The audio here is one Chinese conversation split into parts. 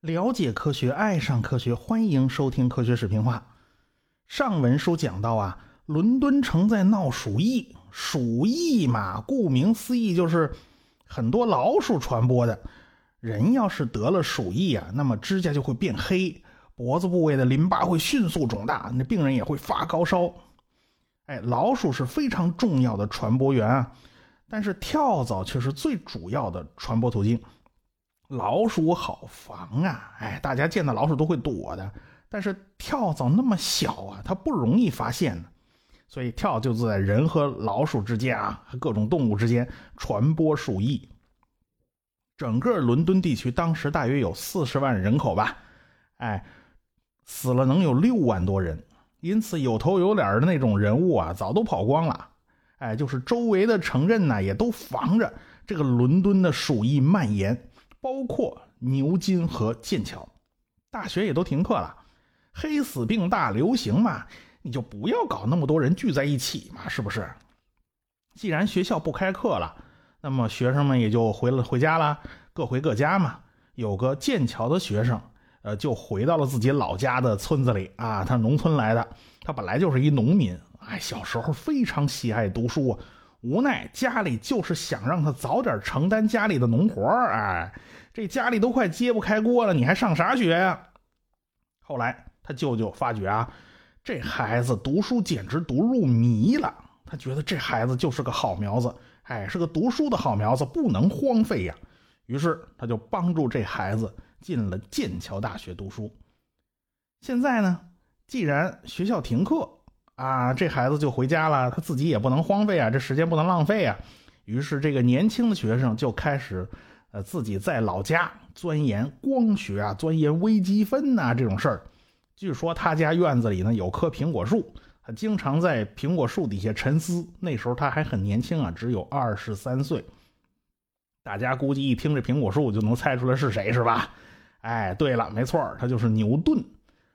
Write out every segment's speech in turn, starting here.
了解科学，爱上科学，欢迎收听科学视频化。上文书讲到啊，伦敦城在闹鼠疫，鼠疫嘛，顾名思义就是很多老鼠传播的。人要是得了鼠疫啊，那么指甲就会变黑，脖子部位的淋巴会迅速肿大，那病人也会发高烧。哎，老鼠是非常重要的传播源啊，但是跳蚤却是最主要的传播途径。老鼠好防啊，哎，大家见到老鼠都会躲的。但是跳蚤那么小啊，它不容易发现呢，所以跳就在人和老鼠之间啊，各种动物之间传播鼠疫。整个伦敦地区当时大约有四十万人口吧，哎，死了能有六万多人，因此有头有脸的那种人物啊，早都跑光了。哎，就是周围的城镇呢，也都防着这个伦敦的鼠疫蔓延。包括牛津和剑桥，大学也都停课了。黑死病大流行嘛，你就不要搞那么多人聚在一起嘛，是不是？既然学校不开课了，那么学生们也就回了回家了，各回各家嘛。有个剑桥的学生，呃，就回到了自己老家的村子里啊，他农村来的，他本来就是一农民，哎，小时候非常喜爱读书。无奈家里就是想让他早点承担家里的农活哎，这家里都快揭不开锅了，你还上啥学呀？后来他舅舅发觉啊，这孩子读书简直读入迷了，他觉得这孩子就是个好苗子，哎，是个读书的好苗子，不能荒废呀。于是他就帮助这孩子进了剑桥大学读书。现在呢，既然学校停课。啊，这孩子就回家了，他自己也不能荒废啊，这时间不能浪费啊。于是，这个年轻的学生就开始，呃，自己在老家钻研光学啊，钻研微积分呐这种事儿。据说他家院子里呢有棵苹果树，他经常在苹果树底下沉思。那时候他还很年轻啊，只有二十三岁。大家估计一听这苹果树就能猜出来是谁，是吧？哎，对了，没错，他就是牛顿。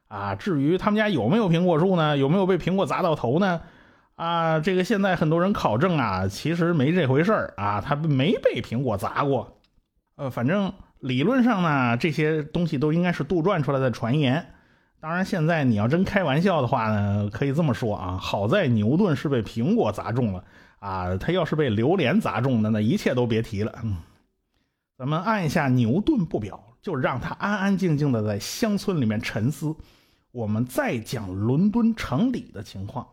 啊，至于他们家有没有苹果树呢？有没有被苹果砸到头呢？啊，这个现在很多人考证啊，其实没这回事儿啊，他没被苹果砸过。呃，反正理论上呢，这些东西都应该是杜撰出来的传言。当然，现在你要真开玩笑的话呢，可以这么说啊，好在牛顿是被苹果砸中了啊，他要是被榴莲砸中的，那一切都别提了。嗯，咱们按一下牛顿不表，就让他安安静静的在乡村里面沉思。我们再讲伦敦城里的情况。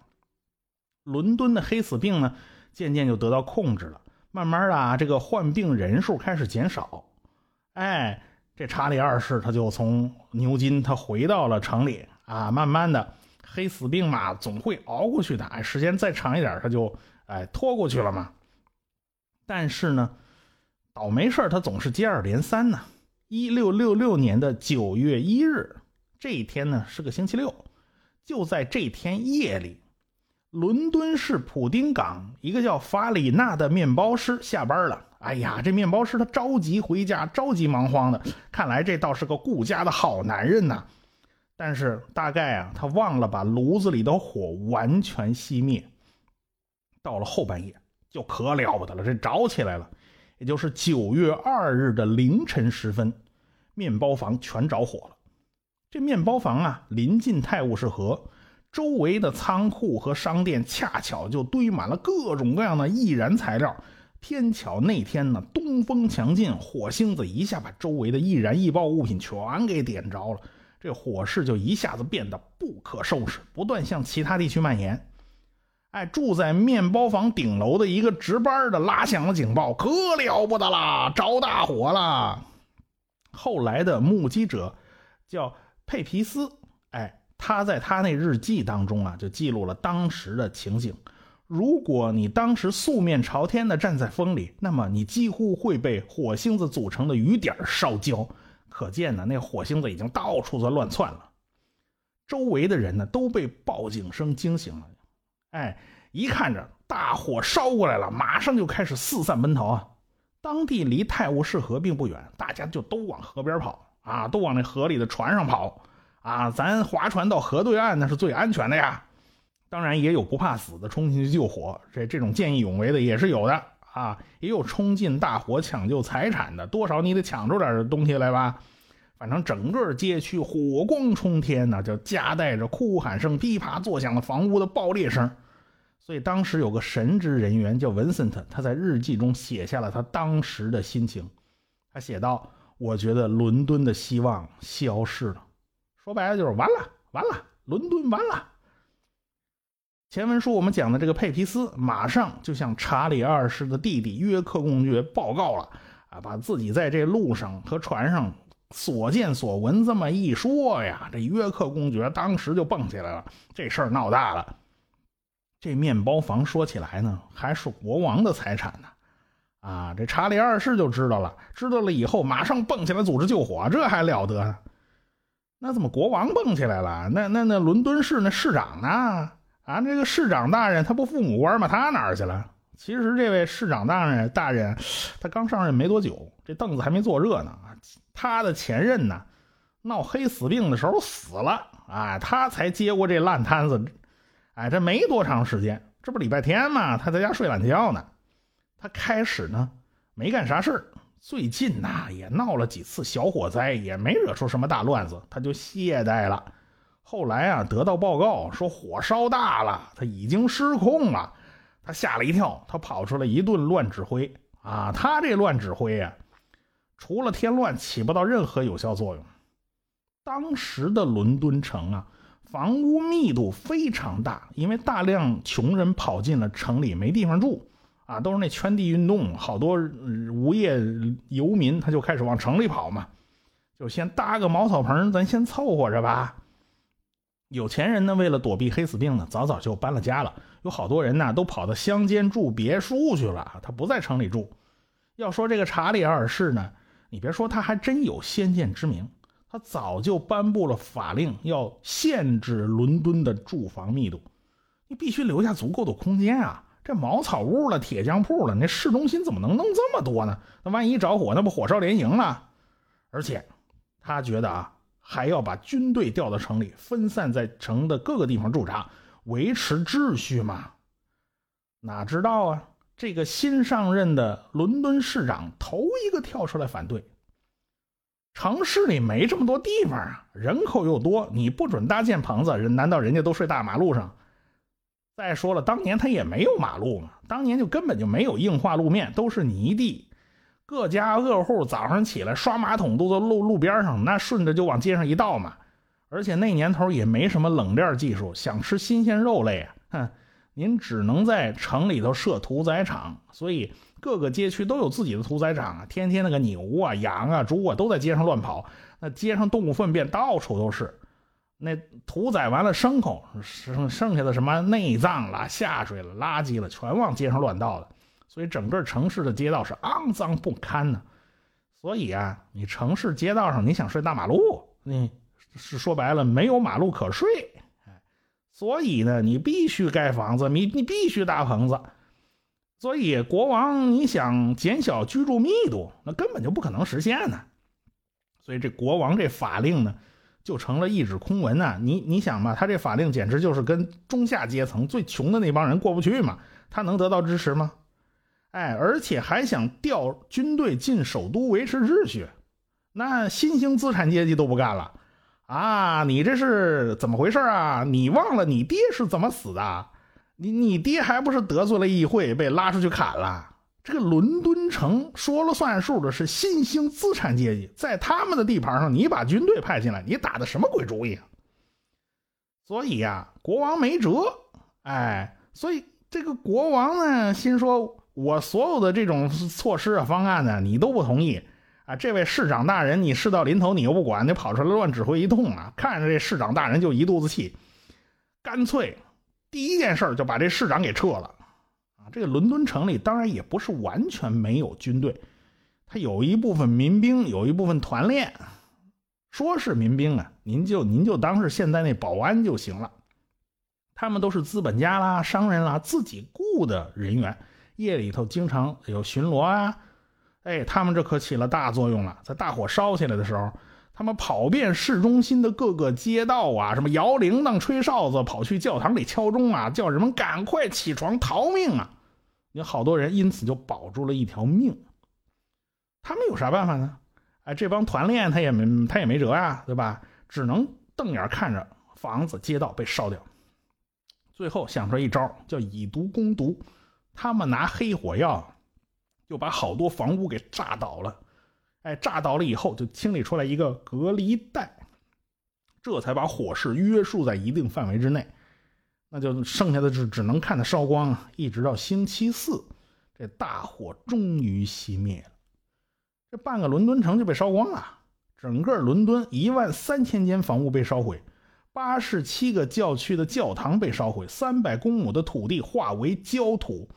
伦敦的黑死病呢，渐渐就得到控制了。慢慢的啊，这个患病人数开始减少。哎，这查理二世他就从牛津他回到了城里啊。慢慢的，黑死病嘛，总会熬过去的。哎，时间再长一点，他就哎拖过去了嘛。但是呢，倒霉事他总是接二连三呢。一六六六年的九月一日。这一天呢是个星期六，就在这天夜里，伦敦市普丁港一个叫法里纳的面包师下班了。哎呀，这面包师他着急回家，着急忙慌的。看来这倒是个顾家的好男人呐。但是大概啊，他忘了把炉子里的火完全熄灭。到了后半夜，就可了不得了，这着起来了。也就是九月二日的凌晨时分，面包房全着火了。这面包房啊，临近泰晤士河，周围的仓库和商店恰巧就堆满了各种各样的易燃材料。偏巧那天呢，东风强劲，火星子一下把周围的易燃易爆物品全给点着了。这火势就一下子变得不可收拾，不断向其他地区蔓延。哎，住在面包房顶楼的一个值班的拉响了警报，可了不得啦，着大火了。后来的目击者叫。佩皮斯，哎，他在他那日记当中啊，就记录了当时的情景。如果你当时素面朝天的站在风里，那么你几乎会被火星子组成的雨点烧焦。可见呢，那火星子已经到处在乱窜了。周围的人呢都被报警声惊醒了，哎，一看着大火烧过来了，马上就开始四散奔逃啊。当地离泰晤士河并不远，大家就都往河边跑。啊，都往那河里的船上跑，啊，咱划船到河对岸那是最安全的呀。当然也有不怕死的冲进去救火，这这种见义勇为的也是有的啊，也有冲进大火抢救财产的，多少你得抢出点东西来吧。反正整个街区火光冲天呐，就夹带着哭喊声、噼啪作响的房屋的爆裂声。所以当时有个神职人员叫文森特，他在日记中写下了他当时的心情。他写道：“我觉得伦敦的希望消失了，说白了就是完了，完了，伦敦完了。”前文书我们讲的这个佩皮斯，马上就向查理二世的弟弟约克公爵报告了啊，把自己在这路上和船上。所见所闻这么一说呀，这约克公爵当时就蹦起来了。这事儿闹大了。这面包房说起来呢，还是国王的财产呢。啊，这查理二世就知道了，知道了以后马上蹦起来组织救火，这还了得？那怎么国王蹦起来了？那那那伦敦市那市长呢？啊，这个市长大人他不父母官吗？他哪儿去了？其实这位市长大人大人，他刚上任没多久，这凳子还没坐热呢。他的前任呢，闹黑死病的时候死了，哎，他才接过这烂摊子，哎，这没多长时间，这不礼拜天嘛，他在家睡懒觉呢。他开始呢没干啥事最近呐也闹了几次小火灾，也没惹出什么大乱子，他就懈怠了。后来啊，得到报告说火烧大了，他已经失控了，他吓了一跳，他跑出来一顿乱指挥啊，他这乱指挥呀。除了添乱，起不到任何有效作用。当时的伦敦城啊，房屋密度非常大，因为大量穷人跑进了城里，没地方住啊，都是那圈地运动，好多无业游民他就开始往城里跑嘛，就先搭个茅草棚，咱先凑合着吧。有钱人呢，为了躲避黑死病呢，早早就搬了家了。有好多人呢，都跑到乡间住别墅去了，他不在城里住。要说这个查理二世呢。你别说，他还真有先见之明。他早就颁布了法令，要限制伦敦的住房密度。你必须留下足够的空间啊！这茅草屋了、铁匠铺了，那市中心怎么能弄这么多呢？那万一着火，那不火烧连营了？而且，他觉得啊，还要把军队调到城里，分散在城的各个地方驻扎，维持秩序嘛。哪知道啊？这个新上任的伦敦市长头一个跳出来反对。城市里没这么多地方啊，人口又多，你不准搭建棚子，人难道人家都睡大马路上？再说了，当年他也没有马路嘛，当年就根本就没有硬化路面，都是泥地。各家各户早上起来刷马桶都在路路边上，那顺着就往街上一倒嘛。而且那年头也没什么冷链技术，想吃新鲜肉类啊，哼。您只能在城里头设屠宰场，所以各个街区都有自己的屠宰场啊。天天那个牛啊、羊啊、猪啊都在街上乱跑，那街上动物粪便到处都是。那屠宰完了牲口剩剩下的什么内脏了、下水了、垃圾了，全往街上乱倒的。所以整个城市的街道是肮脏不堪呢。所以啊，你城市街道上你想睡大马路，你是说白了没有马路可睡。所以呢，你必须盖房子，你你必须搭棚子。所以国王你想减小居住密度，那根本就不可能实现呢。所以这国王这法令呢，就成了一纸空文呐。你你想吧，他这法令简直就是跟中下阶层最穷的那帮人过不去嘛。他能得到支持吗？哎，而且还想调军队进首都维持秩序，那新兴资产阶级都不干了。啊，你这是怎么回事啊？你忘了你爹是怎么死的？你你爹还不是得罪了议会，被拉出去砍了？这个伦敦城说了算数的是新兴资产阶级，在他们的地盘上，你把军队派进来，你打的什么鬼主意啊？所以呀，国王没辙。哎，所以这个国王呢，心说我所有的这种措施啊、方案呢，你都不同意。啊，这位市长大人，你事到临头你又不管，你跑出来乱指挥一通啊！看着这市长大人就一肚子气，干脆第一件事就把这市长给撤了。啊，这个伦敦城里当然也不是完全没有军队，他有一部分民兵，有一部分团练。说是民兵啊，您就您就当是现在那保安就行了。他们都是资本家啦、商人啦自己雇的人员，夜里头经常有巡逻啊。哎，他们这可起了大作用了。在大火烧起来的时候，他们跑遍市中心的各个街道啊，什么摇铃铛、吹哨子，跑去教堂里敲钟啊，叫人们赶快起床逃命啊！有好多人因此就保住了一条命。他们有啥办法呢？哎，这帮团练他也没他也没辙呀，对吧？只能瞪眼看着房子、街道被烧掉。最后想出一招，叫以毒攻毒。他们拿黑火药，就把好多房屋给炸倒了。哎，炸倒了以后，就清理出来一个隔离带，这才把火势约束在一定范围之内。那就剩下的是只能看它烧光啊，一直到星期四，这大火终于熄灭了。这半个伦敦城就被烧光了，整个伦敦一万三千间房屋被烧毁。八十七个教区的教堂被烧毁，三百公亩的土地化为焦土，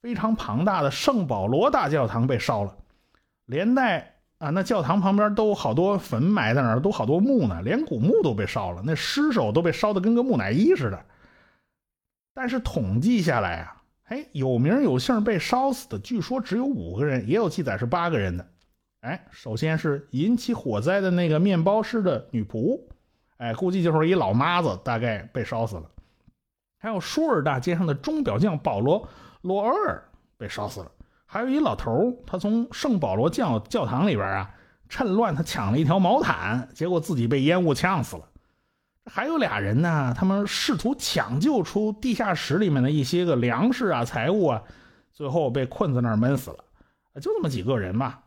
非常庞大的圣保罗大教堂被烧了，连带啊，那教堂旁边都好多坟埋在那儿，都好多墓呢，连古墓都被烧了，那尸首都被烧得跟个木乃伊似的。但是统计下来啊，哎，有名有姓被烧死的，据说只有五个人，也有记载是八个人的。哎，首先是引起火灾的那个面包师的女仆。哎，估计就是一老妈子，大概被烧死了。还有舒尔大街上的钟表匠保罗·罗尔被烧死了。还有一老头他从圣保罗教教堂里边啊，趁乱他抢了一条毛毯，结果自己被烟雾呛死了。还有俩人呢，他们试图抢救出地下室里面的一些个粮食啊、财物啊，最后被困在那儿闷死了。就这么几个人嘛。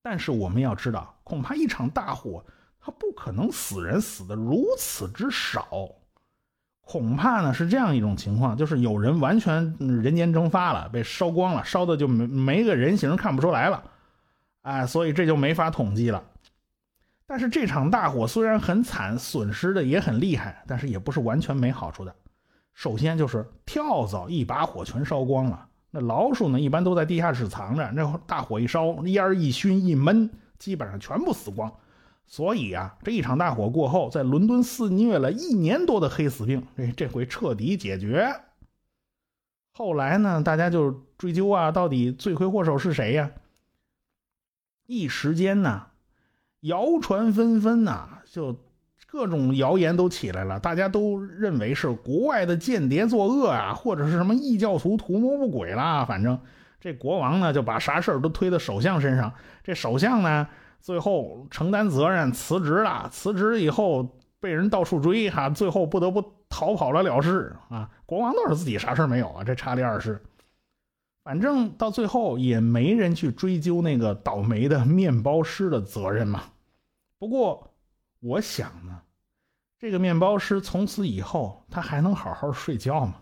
但是我们要知道，恐怕一场大火。他不可能死人死的如此之少，恐怕呢是这样一种情况，就是有人完全人间蒸发了，被烧光了，烧的就没没个人形看不出来了，哎，所以这就没法统计了。但是这场大火虽然很惨，损失的也很厉害，但是也不是完全没好处的。首先就是跳蚤一把火全烧光了，那老鼠呢一般都在地下室藏着，那大火一烧，烟一熏一闷，基本上全部死光。所以啊，这一场大火过后，在伦敦肆虐了一年多的黑死病，这这回彻底解决。后来呢，大家就追究啊，到底罪魁祸首是谁呀？一时间呢，谣传纷纷呐，就各种谣言都起来了，大家都认为是国外的间谍作恶啊，或者是什么异教徒图谋不轨啦。反正这国王呢，就把啥事儿都推到首相身上。这首相呢？最后承担责任辞职了，辞职以后被人到处追，哈，最后不得不逃跑了了事啊。国王倒是自己啥事没有啊，这查理二世，反正到最后也没人去追究那个倒霉的面包师的责任嘛。不过我想呢，这个面包师从此以后他还能好好睡觉吗？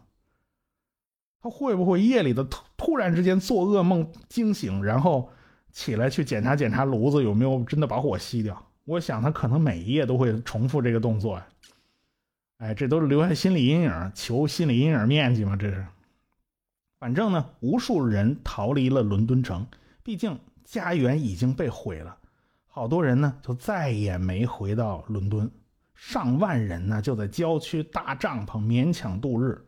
他会不会夜里的突突然之间做噩梦惊醒，然后？起来去检查检查炉子有没有真的把火熄掉。我想他可能每一夜都会重复这个动作呀。哎，这都是留下心理阴影，求心理阴影面积嘛？这是。反正呢，无数人逃离了伦敦城，毕竟家园已经被毁了。好多人呢就再也没回到伦敦，上万人呢就在郊区搭帐篷勉强度日。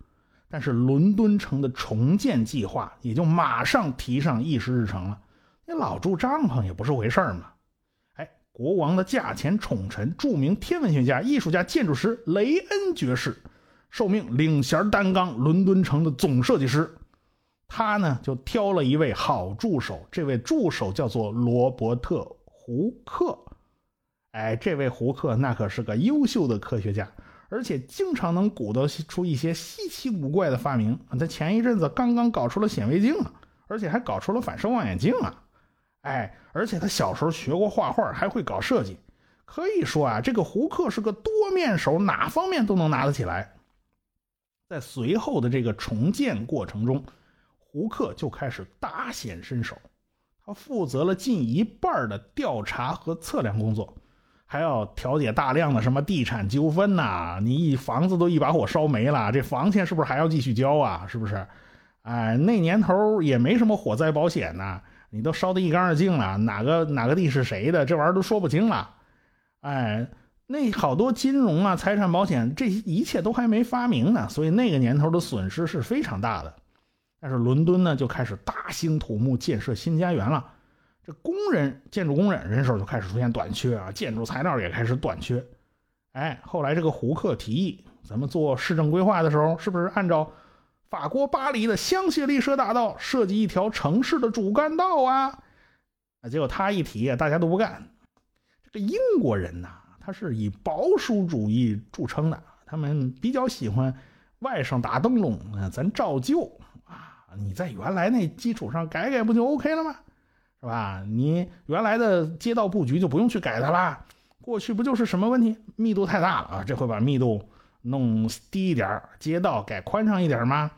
但是伦敦城的重建计划也就马上提上议事日程了。你老住帐篷也不是回事儿嘛！哎，国王的驾前宠臣、著名天文学家、艺术家、建筑师雷恩爵士，受命领衔担纲伦敦城的总设计师。他呢就挑了一位好助手，这位助手叫做罗伯特·胡克。哎，这位胡克那可是个优秀的科学家，而且经常能鼓捣出一些稀奇古怪的发明。他前一阵子刚刚搞出了显微镜啊，而且还搞出了反射望远镜啊！哎，而且他小时候学过画画，还会搞设计，可以说啊，这个胡克是个多面手，哪方面都能拿得起来。在随后的这个重建过程中，胡克就开始大显身手，他负责了近一半的调查和测量工作，还要调解大量的什么地产纠纷呐。你一房子都一把火烧没了，这房钱是不是还要继续交啊？是不是？哎，那年头也没什么火灾保险呐。你都烧得一干二净了，哪个哪个地是谁的？这玩意儿都说不清了。哎，那好多金融啊、财产保险，这一切都还没发明呢，所以那个年头的损失是非常大的。但是伦敦呢，就开始大兴土木建设新家园了。这工人、建筑工人人手就开始出现短缺啊，建筑材料也开始短缺。哎，后来这个胡克提议，咱们做市政规划的时候，是不是按照法国巴黎的香榭丽舍大道设计一条城市的主干道啊？啊，结果他一提，大家都不干。这个英国人呐，他是以保守主义著称的，他们比较喜欢外甥打灯笼，啊，咱照旧啊，你在原来那基础上改改不就 OK 了吗？是吧？你原来的街道布局就不用去改它啦。过去不就是什么问题？密度太大了啊！这回把密度弄低一点，街道改宽敞一点吗？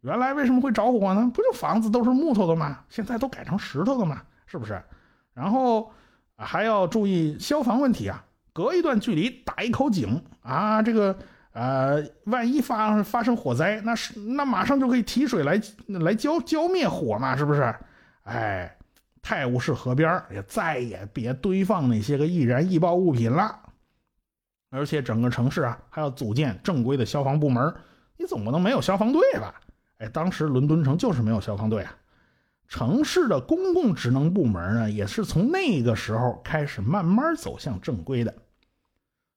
原来为什么会着火呢？不就房子都是木头的吗？现在都改成石头的吗？是不是？然后还要注意消防问题啊！隔一段距离打一口井啊！这个呃，万一发发生火灾，那是那马上就可以提水来来浇浇灭火嘛？是不是？哎。泰晤士河边也再也别堆放那些个易燃易爆物品了，而且整个城市啊还要组建正规的消防部门，你总不能没有消防队吧？哎，当时伦敦城就是没有消防队啊。城市的公共职能部门呢，也是从那个时候开始慢慢走向正规的。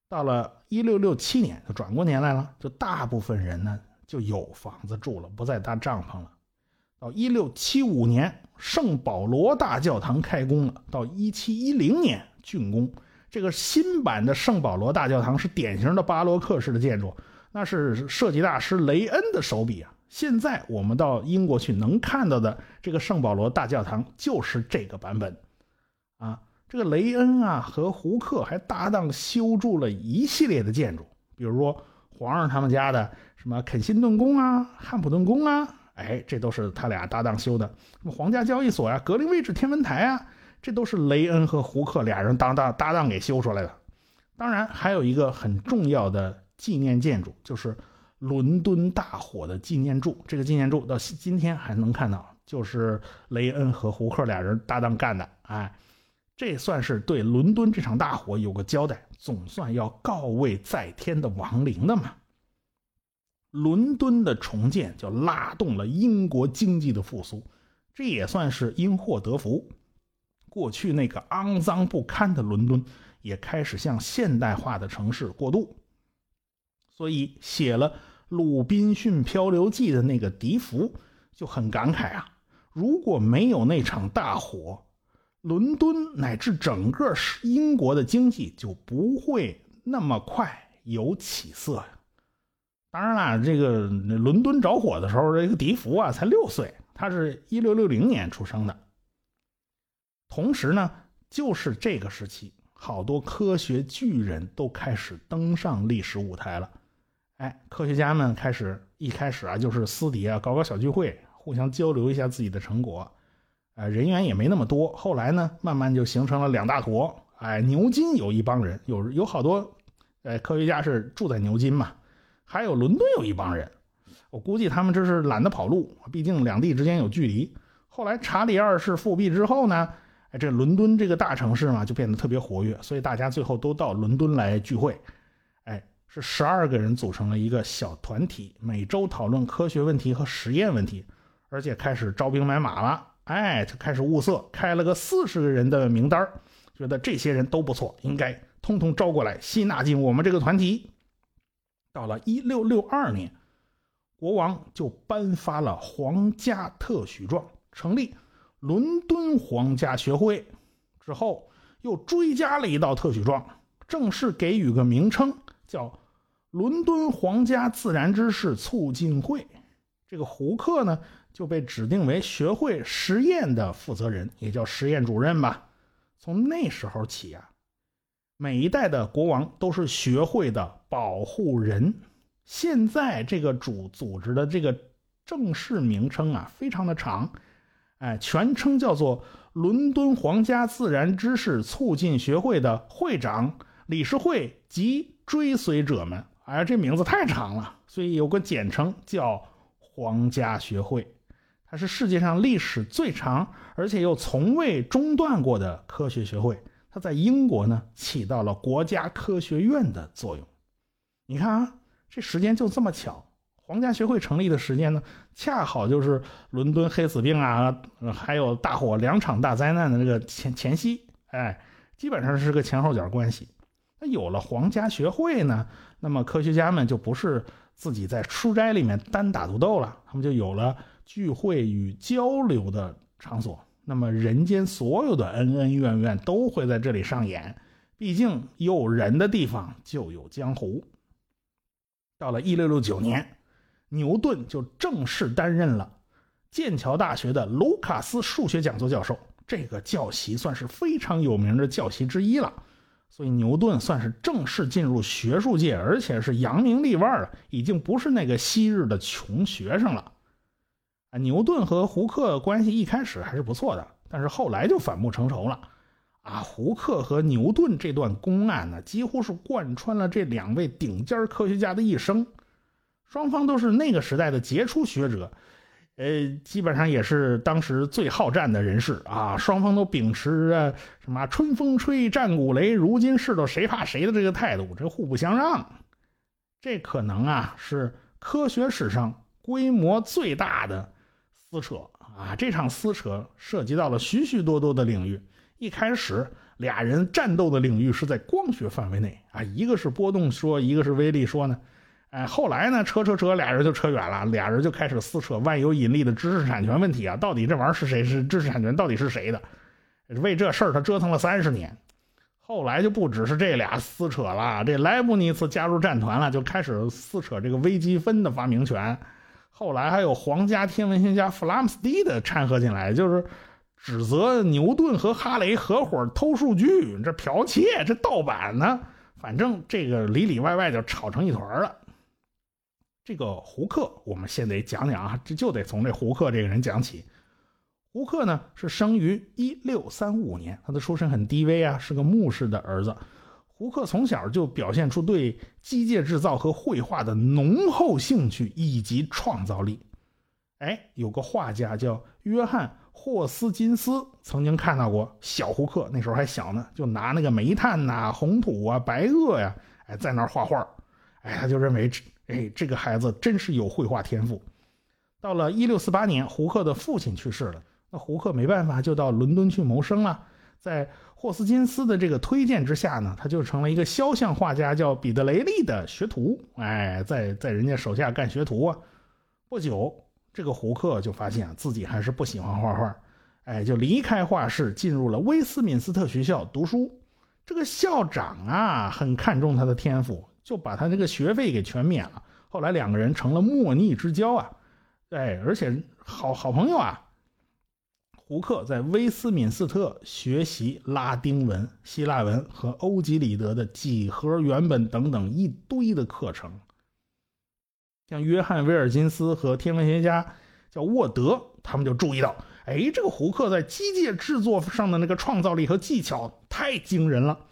到了一六六七年，就转过年来了，就大部分人呢就有房子住了，不再搭帐篷了。到一六七五年，圣保罗大教堂开工了。到一七一零年竣工，这个新版的圣保罗大教堂是典型的巴洛克式的建筑，那是设计大师雷恩的手笔啊。现在我们到英国去能看到的这个圣保罗大教堂就是这个版本，啊，这个雷恩啊和胡克还搭档修筑了一系列的建筑，比如说皇上他们家的什么肯辛顿宫啊、汉普顿宫啊。哎，这都是他俩搭档修的。什么皇家交易所呀、格林威治天文台啊，这都是雷恩和胡克俩人搭档搭档给修出来的。当然，还有一个很重要的纪念建筑，就是伦敦大火的纪念柱。这个纪念柱到今天还能看到，就是雷恩和胡克俩人搭档干的。哎，这算是对伦敦这场大火有个交代，总算要告慰在天的亡灵的嘛。伦敦的重建就拉动了英国经济的复苏，这也算是因祸得福。过去那个肮脏不堪的伦敦也开始向现代化的城市过渡。所以写了《鲁滨逊漂流记》的那个笛福就很感慨啊：如果没有那场大火，伦敦乃至整个英国的经济就不会那么快有起色呀。当然啦，这个伦敦着火的时候，这个笛福啊才六岁，他是一六六零年出生的。同时呢，就是这个时期，好多科学巨人都开始登上历史舞台了。哎，科学家们开始一开始啊，就是私底下搞搞小聚会，互相交流一下自己的成果。呃，人员也没那么多。后来呢，慢慢就形成了两大坨。哎，牛津有一帮人，有有好多，哎，科学家是住在牛津嘛。还有伦敦有一帮人，我估计他们这是懒得跑路，毕竟两地之间有距离。后来查理二世复辟之后呢，哎，这伦敦这个大城市嘛，就变得特别活跃，所以大家最后都到伦敦来聚会。哎，是十二个人组成了一个小团体，每周讨论科学问题和实验问题，而且开始招兵买马了。哎，就开始物色，开了个四十个人的名单觉得这些人都不错，应该通通招过来，吸纳进我们这个团体。到了一六六二年，国王就颁发了皇家特许状，成立伦敦皇家学会。之后又追加了一道特许状，正式给予个名称，叫伦敦皇家自然知识促进会。这个胡克呢，就被指定为学会实验的负责人，也叫实验主任吧。从那时候起啊。每一代的国王都是学会的保护人。现在这个主组织的这个正式名称啊，非常的长，哎，全称叫做伦敦皇家自然知识促进学会的会长、理事会及追随者们。哎，这名字太长了，所以有个简称叫皇家学会。它是世界上历史最长，而且又从未中断过的科学学会。它在英国呢，起到了国家科学院的作用。你看啊，这时间就这么巧，皇家学会成立的时间呢，恰好就是伦敦黑死病啊，还有大火两场大灾难的这个前前夕，哎，基本上是个前后脚关系。那有了皇家学会呢，那么科学家们就不是自己在书斋里面单打独斗了，他们就有了聚会与交流的场所。那么人间所有的恩恩怨怨都会在这里上演，毕竟有人的地方就有江湖。到了一六六九年。牛顿就正式担任了剑桥大学的卢卡斯数学讲座教授，这个教席算是非常有名的教席之一了。所以牛顿算是正式进入学术界，而且是扬名立万了，已经不是那个昔日的穷学生了。啊，牛顿和胡克关系一开始还是不错的，但是后来就反目成仇了。啊，胡克和牛顿这段公案呢，几乎是贯穿了这两位顶尖科学家的一生。双方都是那个时代的杰出学者，呃，基本上也是当时最好战的人士啊。双方都秉持着什么“春风吹，战鼓擂，如今世道谁怕谁”的这个态度，这互不相让。这可能啊是科学史上规模最大的撕扯啊！这场撕扯涉及到了许许多多的领域。一开始，俩人战斗的领域是在光学范围内啊，一个是波动说，一个是微粒说呢。哎，后来呢，扯扯扯，俩人就扯远了，俩人就开始撕扯万有引力的知识产权问题啊！到底这玩意儿是谁是知识产权？到底是谁的？为这事儿他折腾了三十年。后来就不只是这俩撕扯了，这莱布尼茨加入战团了，就开始撕扯这个微积分的发明权。后来还有皇家天文学家弗拉姆斯蒂的掺和进来，就是指责牛顿和哈雷合伙偷数据，这剽窃，这盗版呢？反正这个里里外外就吵成一团了。这个胡克，我们先得讲讲啊，这就得从这胡克这个人讲起。胡克呢是生于一六三五年，他的出身很低微啊，是个牧师的儿子。胡克从小就表现出对机械制造和绘画的浓厚兴趣以及创造力。哎，有个画家叫约翰霍斯金斯，曾经看到过小胡克，那时候还小呢，就拿那个煤炭呐、红土啊、白垩呀，哎，在那儿画画。哎，他就认为。哎，这个孩子真是有绘画天赋。到了一六四八年，胡克的父亲去世了，那胡克没办法，就到伦敦去谋生了。在霍斯金斯的这个推荐之下呢，他就成了一个肖像画家，叫彼得雷利的学徒。哎，在在人家手下干学徒啊。不久，这个胡克就发现自己还是不喜欢画画，哎，就离开画室，进入了威斯敏斯特学校读书。这个校长啊，很看重他的天赋。就把他那个学费给全免了。后来两个人成了莫逆之交啊，哎，而且好好朋友啊。胡克在威斯敏斯特学习拉丁文、希腊文和欧几里得的几何原本等等一堆的课程。像约翰威尔金斯和天文学家叫沃德，他们就注意到，哎，这个胡克在机械制作上的那个创造力和技巧太惊人了。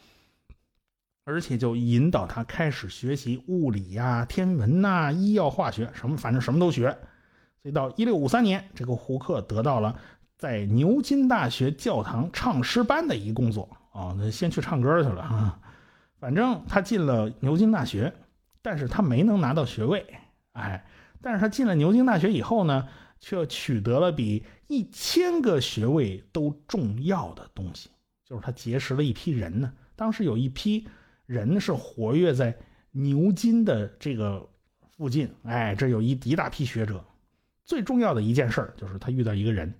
而且就引导他开始学习物理呀、天文呐、医药化学什么，反正什么都学。所以到一六五三年，这个胡克得到了在牛津大学教堂唱诗班的一工作啊，那先去唱歌去了啊。反正他进了牛津大学，但是他没能拿到学位。哎，但是他进了牛津大学以后呢，却取得了比一千个学位都重要的东西，就是他结识了一批人呢。当时有一批。人是活跃在牛津的这个附近，哎，这有一一大批学者。最重要的一件事儿就是他遇到一个人，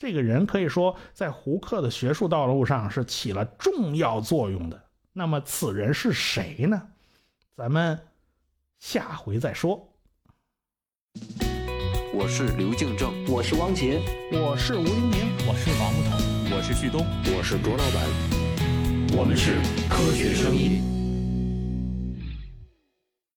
这个人可以说在胡克的学术道路上是起了重要作用的。那么此人是谁呢？咱们下回再说。我是刘敬正，我是汪杰，我是吴黎明，我是王木头，我是旭东，我是卓老板。我们是科学声音。